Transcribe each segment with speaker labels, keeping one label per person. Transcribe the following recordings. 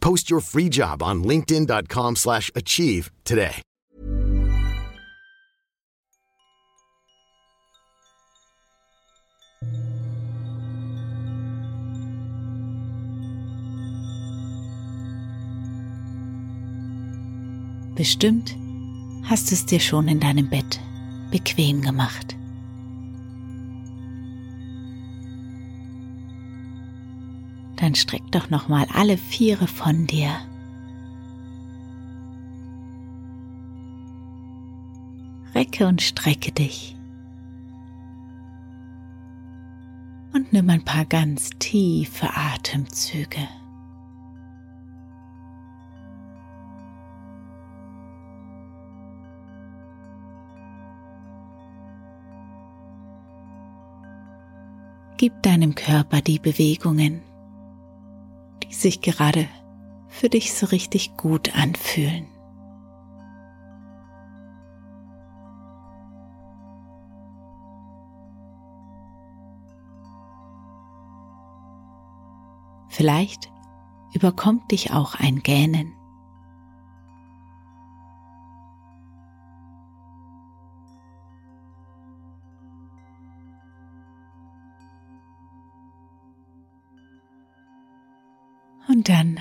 Speaker 1: Post your free job on linkedin.com/achieve slash achieve today.
Speaker 2: Bestimmt hast du es dir schon in deinem Bett bequem gemacht. Dann streck doch noch mal alle Viere von dir. Recke und strecke dich. Und nimm ein paar ganz tiefe Atemzüge. Gib deinem Körper die Bewegungen, sich gerade für dich so richtig gut anfühlen. Vielleicht überkommt dich auch ein Gähnen. Und dann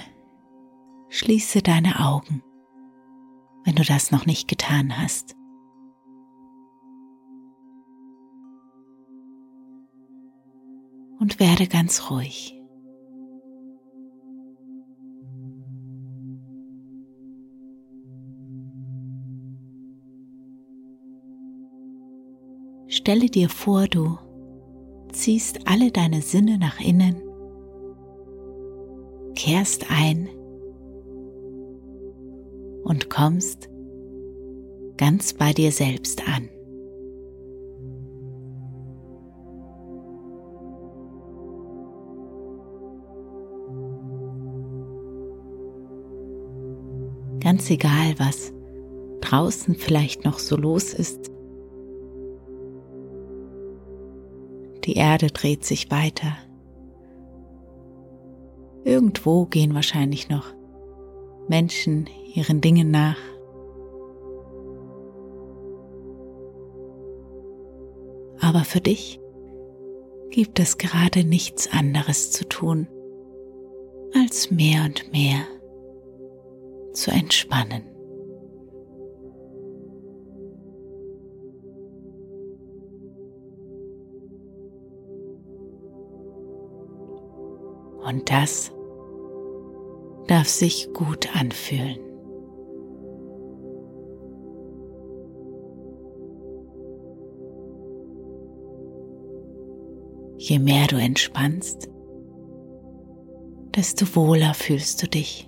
Speaker 2: schließe deine Augen, wenn du das noch nicht getan hast. Und werde ganz ruhig. Stelle dir vor, du ziehst alle deine Sinne nach innen kehrst ein und kommst ganz bei dir selbst an. Ganz egal, was draußen vielleicht noch so los ist. Die Erde dreht sich weiter. Irgendwo gehen wahrscheinlich noch Menschen ihren Dingen nach. Aber für dich gibt es gerade nichts anderes zu tun, als mehr und mehr zu entspannen. Und das darf sich gut anfühlen. Je mehr du entspannst, desto wohler fühlst du dich.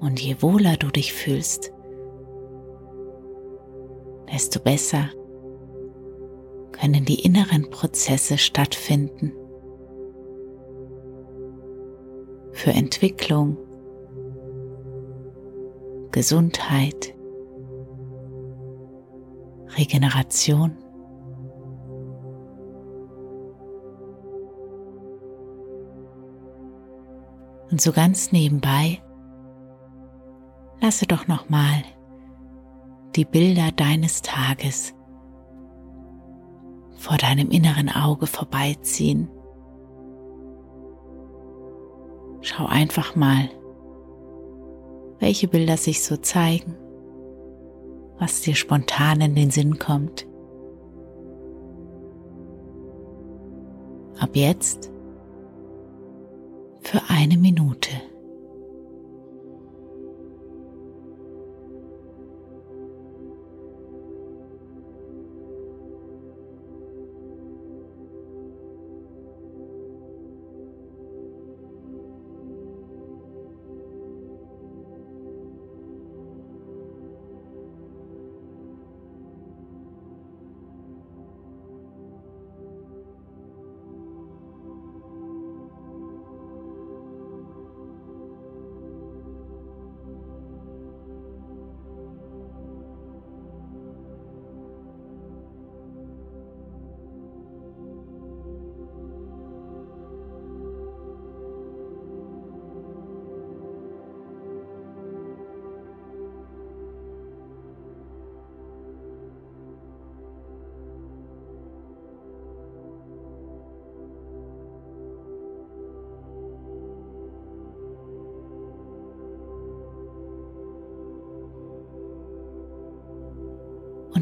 Speaker 2: Und je wohler du dich fühlst, desto besser können die inneren Prozesse stattfinden. Für Entwicklung, Gesundheit, Regeneration. Und so ganz nebenbei lasse doch noch mal die Bilder deines Tages vor deinem inneren Auge vorbeiziehen. Schau einfach mal, welche Bilder sich so zeigen, was dir spontan in den Sinn kommt. Ab jetzt für eine Minute.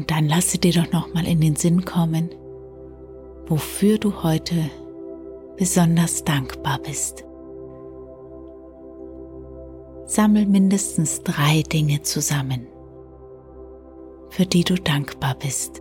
Speaker 2: Und dann lasse dir doch noch mal in den Sinn kommen, wofür du heute besonders dankbar bist. Sammel mindestens drei Dinge zusammen, für die du dankbar bist.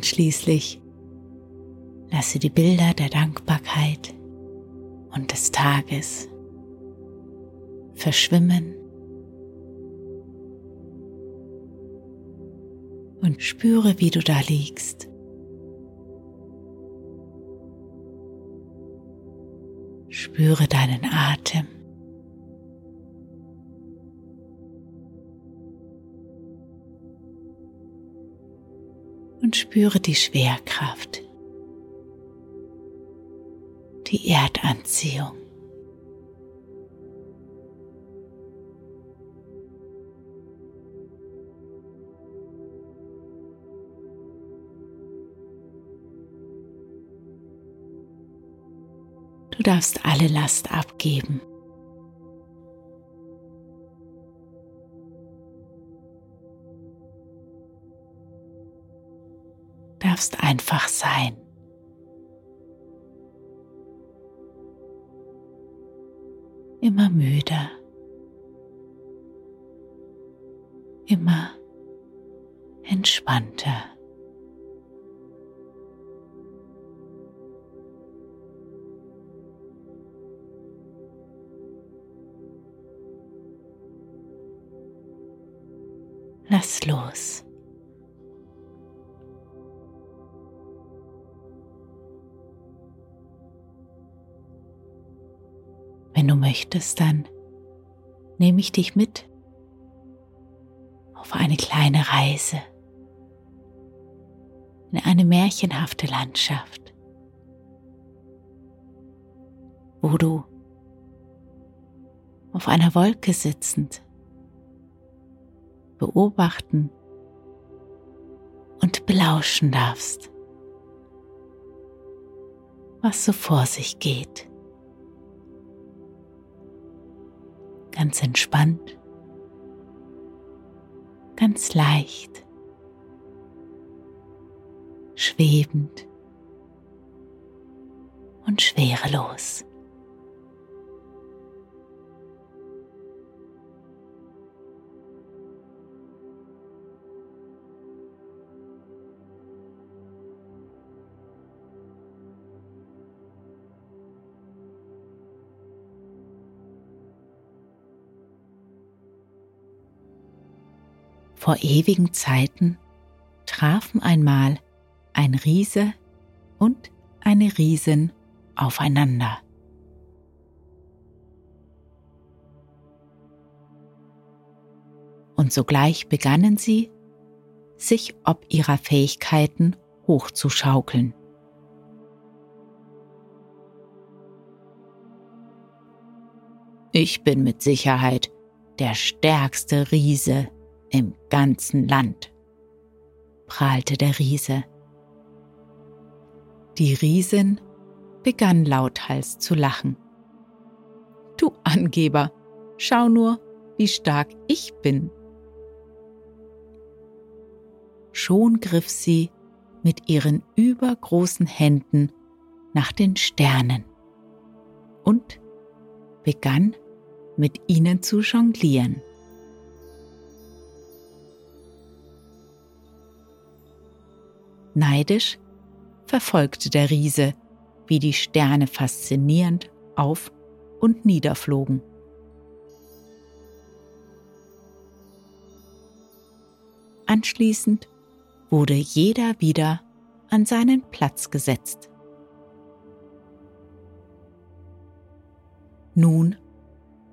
Speaker 2: Und schließlich lasse die Bilder der Dankbarkeit und des Tages verschwimmen und spüre, wie du da liegst. Spüre deinen Atem. Spüre die Schwerkraft, die Erdanziehung. Du darfst alle Last abgeben. Darfst einfach sein. Immer müder, immer entspannter. Wenn du möchtest, dann nehme ich dich mit auf eine kleine Reise in eine märchenhafte Landschaft, wo du auf einer Wolke sitzend beobachten und belauschen darfst, was so vor sich geht. Ganz entspannt, ganz leicht, schwebend und schwerelos. Vor ewigen Zeiten trafen einmal ein Riese und eine Riesin aufeinander. und sogleich begannen sie, sich ob ihrer Fähigkeiten hochzuschaukeln. Ich bin mit Sicherheit der stärkste Riese im ganzen Land, prahlte der Riese. Die Riesin begann lauthals zu lachen. Du Angeber, schau nur, wie stark ich bin. Schon griff sie mit ihren übergroßen Händen nach den Sternen und begann mit ihnen zu jonglieren. Neidisch verfolgte der Riese, wie die Sterne faszinierend auf und niederflogen. Anschließend wurde jeder wieder an seinen Platz gesetzt. Nun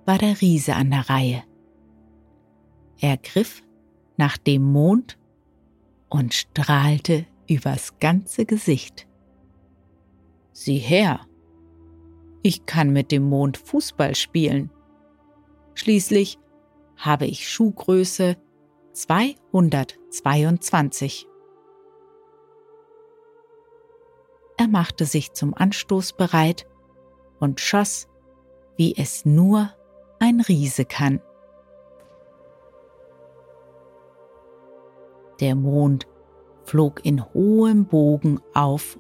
Speaker 2: war der Riese an der Reihe. Er griff nach dem Mond und strahlte übers ganze Gesicht. Sieh her, ich kann mit dem Mond Fußball spielen. Schließlich habe ich Schuhgröße 222. Er machte sich zum Anstoß bereit und schoss, wie es nur ein Riese kann. Der Mond flog in hohem Bogen auf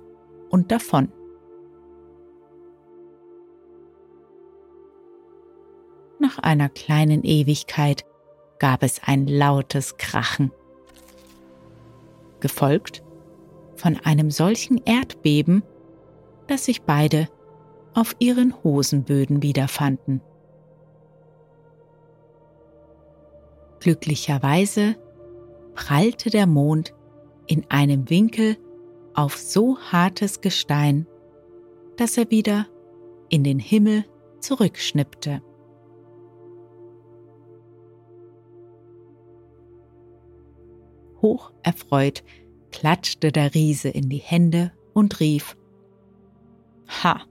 Speaker 2: und davon. Nach einer kleinen Ewigkeit gab es ein lautes Krachen, gefolgt von einem solchen Erdbeben, dass sich beide auf ihren Hosenböden wiederfanden. Glücklicherweise prallte der Mond in einem Winkel auf so hartes Gestein, dass er wieder in den Himmel zurückschnippte. Hoch erfreut klatschte der Riese in die Hände und rief Ha,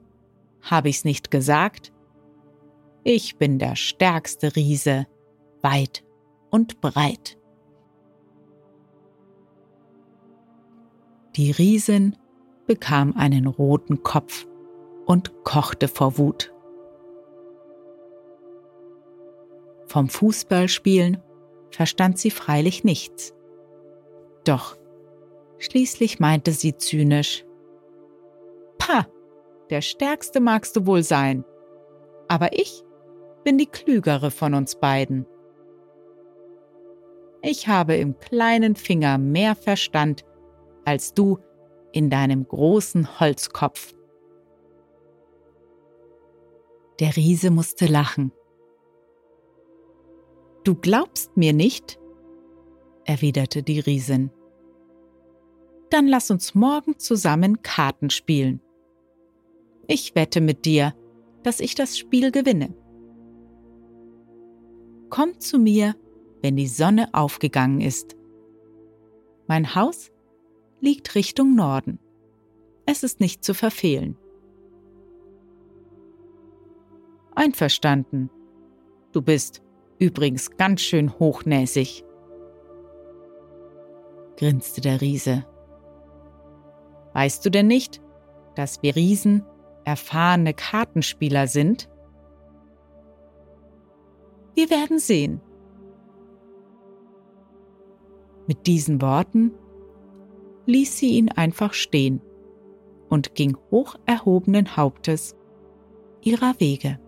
Speaker 2: hab ich's nicht gesagt? Ich bin der stärkste Riese, weit und breit. Die Riesin bekam einen roten Kopf und kochte vor Wut. Vom Fußballspielen verstand sie freilich nichts. Doch schließlich meinte sie zynisch, Pah, der Stärkste magst du wohl sein, aber ich bin die Klügere von uns beiden. Ich habe im kleinen Finger mehr Verstand als du in deinem großen Holzkopf. Der Riese musste lachen. Du glaubst mir nicht? erwiderte die Riesin. Dann lass uns morgen zusammen Karten spielen. Ich wette mit dir, dass ich das Spiel gewinne. Komm zu mir, wenn die Sonne aufgegangen ist. Mein Haus liegt Richtung Norden. Es ist nicht zu verfehlen. Einverstanden. Du bist übrigens ganz schön hochnäsig, grinste der Riese. Weißt du denn nicht, dass wir Riesen erfahrene Kartenspieler sind? Wir werden sehen. Mit diesen Worten ließ sie ihn einfach stehen und ging hoch erhobenen Hauptes ihrer Wege.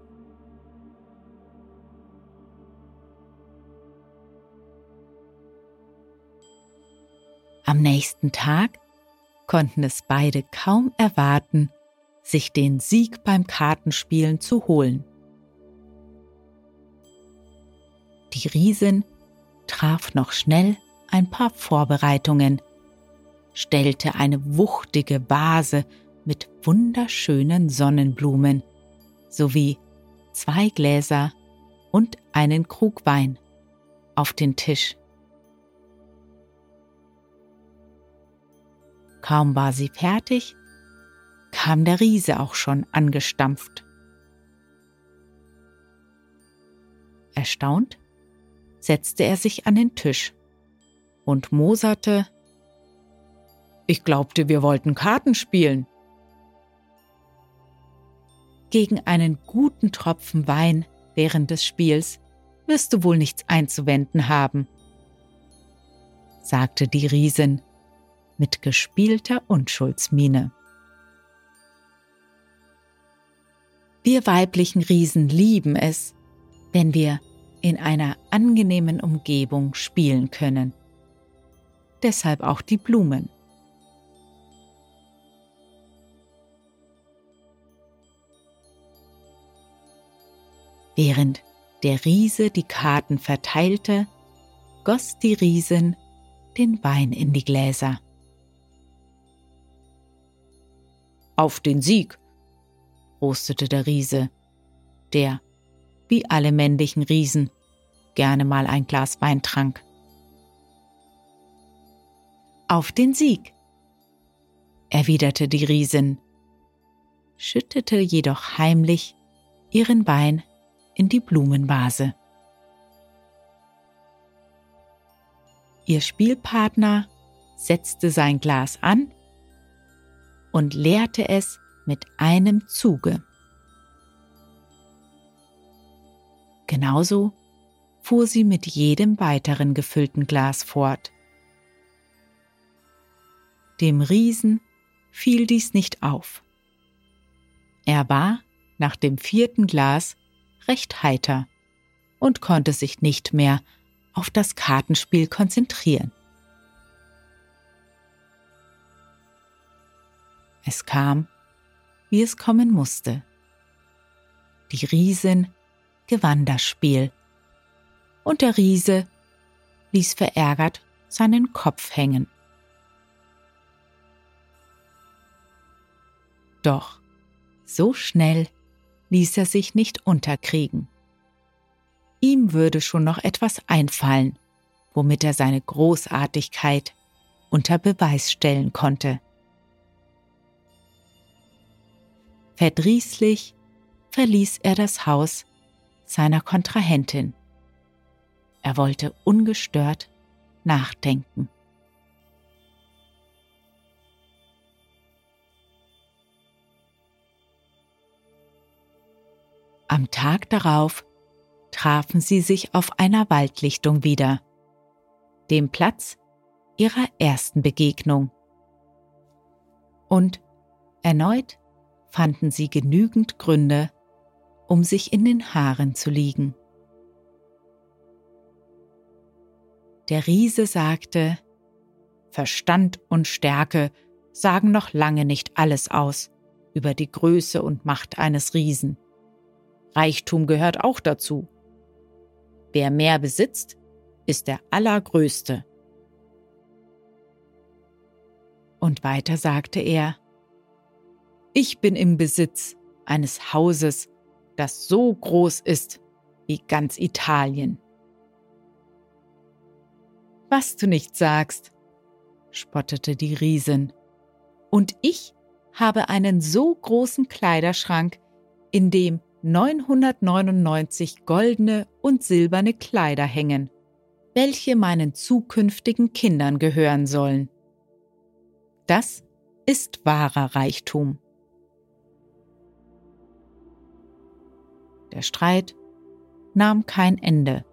Speaker 2: Am nächsten Tag konnten es beide kaum erwarten, sich den Sieg beim Kartenspielen zu holen. Die Riesin traf noch schnell ein paar Vorbereitungen, stellte eine wuchtige Vase mit wunderschönen Sonnenblumen sowie zwei Gläser und einen Krug Wein auf den Tisch. Kaum war sie fertig, kam der Riese auch schon angestampft. Erstaunt setzte er sich an den Tisch und moserte Ich glaubte, wir wollten Karten spielen. Gegen einen guten Tropfen Wein während des Spiels wirst du wohl nichts einzuwenden haben, sagte die Riesin mit gespielter Unschuldsmiene. Wir weiblichen Riesen lieben es, wenn wir in einer angenehmen Umgebung spielen können. Deshalb auch die Blumen. Während der Riese die Karten verteilte, goss die Riesin den Wein in die Gläser. Auf den Sieg, rostete der Riese, der, wie alle männlichen Riesen, gerne mal ein Glas Wein trank. Auf den Sieg, erwiderte die Riesin, schüttete jedoch heimlich ihren Wein in die Blumenvase. Ihr Spielpartner setzte sein Glas an und leerte es mit einem Zuge. Genauso fuhr sie mit jedem weiteren gefüllten Glas fort. Dem Riesen fiel dies nicht auf. Er war nach dem vierten Glas recht heiter und konnte sich nicht mehr auf das Kartenspiel konzentrieren. Es kam, wie es kommen musste. Die Riesin gewann das Spiel und der Riese ließ verärgert seinen Kopf hängen. Doch so schnell ließ er sich nicht unterkriegen. Ihm würde schon noch etwas einfallen, womit er seine Großartigkeit unter Beweis stellen konnte. Verdrießlich verließ er das Haus seiner Kontrahentin. Er wollte ungestört nachdenken. Am Tag darauf trafen sie sich auf einer Waldlichtung wieder, dem Platz ihrer ersten Begegnung. Und erneut fanden sie genügend Gründe, um sich in den Haaren zu liegen. Der Riese sagte, Verstand und Stärke sagen noch lange nicht alles aus über die Größe und Macht eines Riesen. Reichtum gehört auch dazu. Wer mehr besitzt, ist der Allergrößte. Und weiter sagte er, Ich bin im Besitz eines Hauses, das so groß ist wie ganz Italien. Was du nicht sagst, spottete die Riesin. Und ich habe einen so großen Kleiderschrank, in dem 999 goldene und silberne Kleider hängen, welche meinen zukünftigen Kindern gehören sollen. Das ist wahrer Reichtum. Der Streit nahm kein Ende.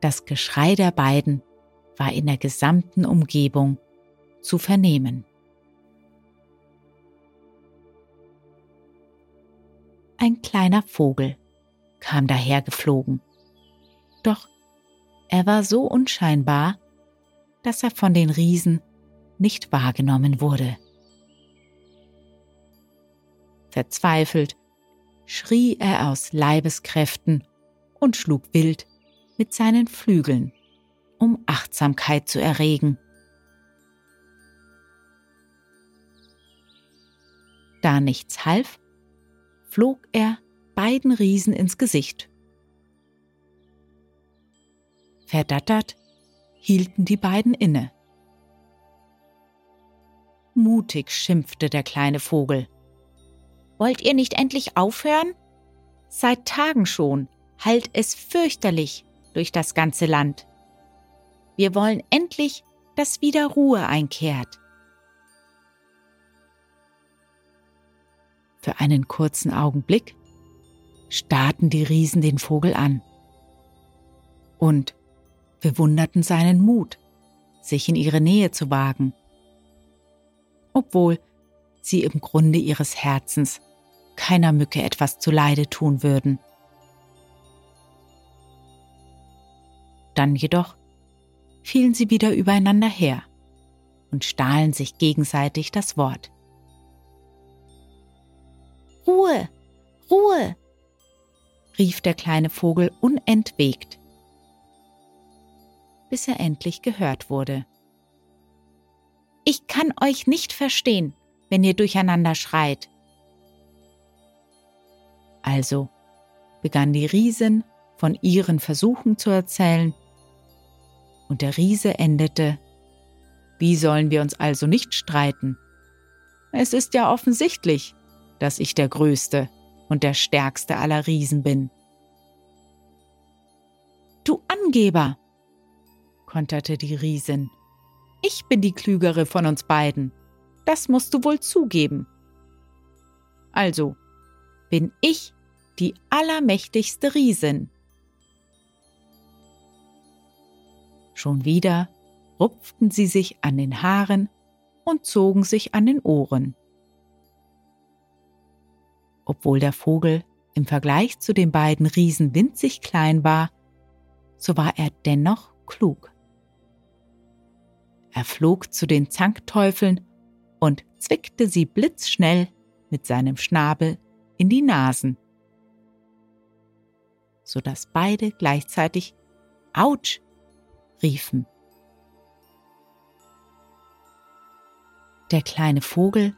Speaker 2: Das Geschrei der beiden war in der gesamten Umgebung zu vernehmen. Ein kleiner Vogel kam dahergeflogen. Doch er war so unscheinbar, dass er von den Riesen nicht wahrgenommen wurde. Verzweifelt schrie er aus Leibeskräften und schlug wild mit seinen Flügeln, um Achtsamkeit zu erregen. Da nichts half, flog er beiden Riesen ins Gesicht. Verdattert hielten die beiden inne. Mutig schimpfte der kleine Vogel. Wollt ihr nicht endlich aufhören? Seit Tagen schon hallt es fürchterlich durch das ganze Land. Wir wollen endlich, dass wieder Ruhe einkehrt. Für einen kurzen Augenblick starrten die Riesen den Vogel an und bewunderten seinen Mut, sich in ihre Nähe zu wagen, obwohl sie im Grunde ihres Herzens keiner Mücke etwas zuleide tun würden. Dann jedoch fielen sie wieder übereinander her und stahlen sich gegenseitig das Wort. Ruhe, Ruhe, rief der kleine Vogel unentwegt, bis er endlich gehört wurde. Ich kann euch nicht verstehen, wenn ihr durcheinander schreit. Also begann die Riesin von ihren Versuchen zu erzählen, und der Riese endete, wie sollen wir uns also nicht streiten? Es ist ja offensichtlich, dass ich der Größte und der Stärkste aller Riesen bin. Du Angeber, konterte die Riesin. Ich bin die klügere von uns beiden. Das musst du wohl zugeben. Also bin ich die allermächtigste Riesin. Schon wieder rupften sie sich an den Haaren und zogen sich an den Ohren. Obwohl der Vogel im Vergleich zu den beiden Riesen winzig klein war, so war er dennoch klug. Er flog zu den Zankteufeln und zwickte sie blitzschnell mit seinem Schnabel in die Nasen, so dass beide gleichzeitig Autsch riefen. Der kleine Vogel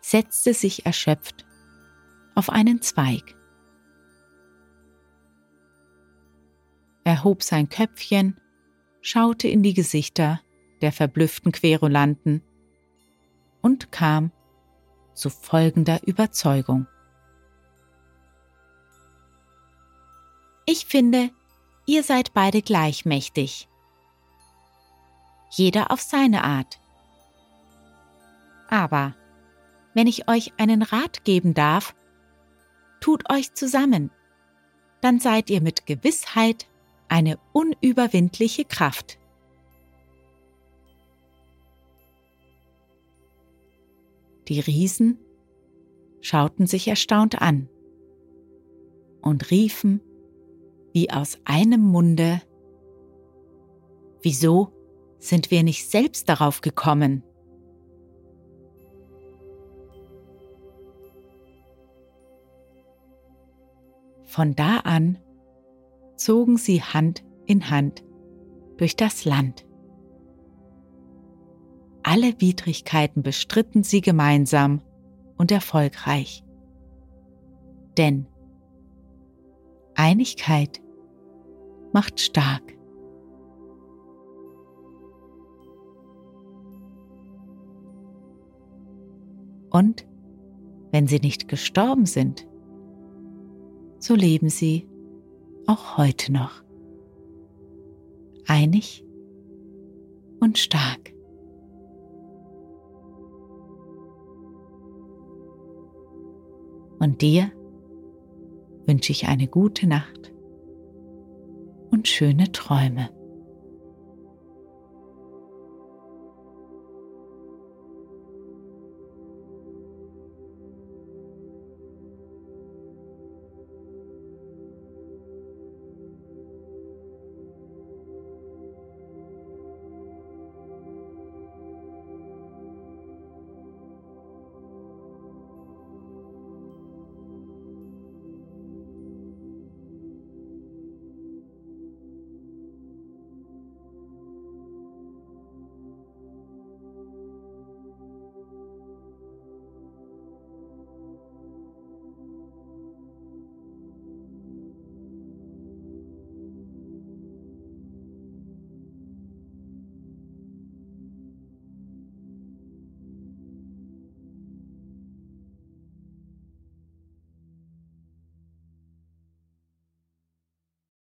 Speaker 2: setzte sich erschöpft auf einen Zweig. Er hob sein Köpfchen, schaute in die Gesichter der verblüfften Querulanten und kam zu folgender Überzeugung. Ich finde, ihr seid beide gleichmächtig. Jeder auf seine Art. Aber wenn ich euch einen Rat geben darf, tut euch zusammen, dann seid ihr mit Gewissheit eine unüberwindliche Kraft. Die Riesen schauten sich erstaunt an und riefen wie aus einem Munde Wieso sind wir nicht selbst darauf gekommen? Von da an zogen sie Hand in Hand durch das Land. Alle Widrigkeiten bestritten sie gemeinsam und erfolgreich. Denn Einigkeit macht stark. Und wenn sie nicht gestorben sind, so leben sie auch heute noch. Einig und stark. Und dir wünsche ich eine gute Nacht und schöne Träume.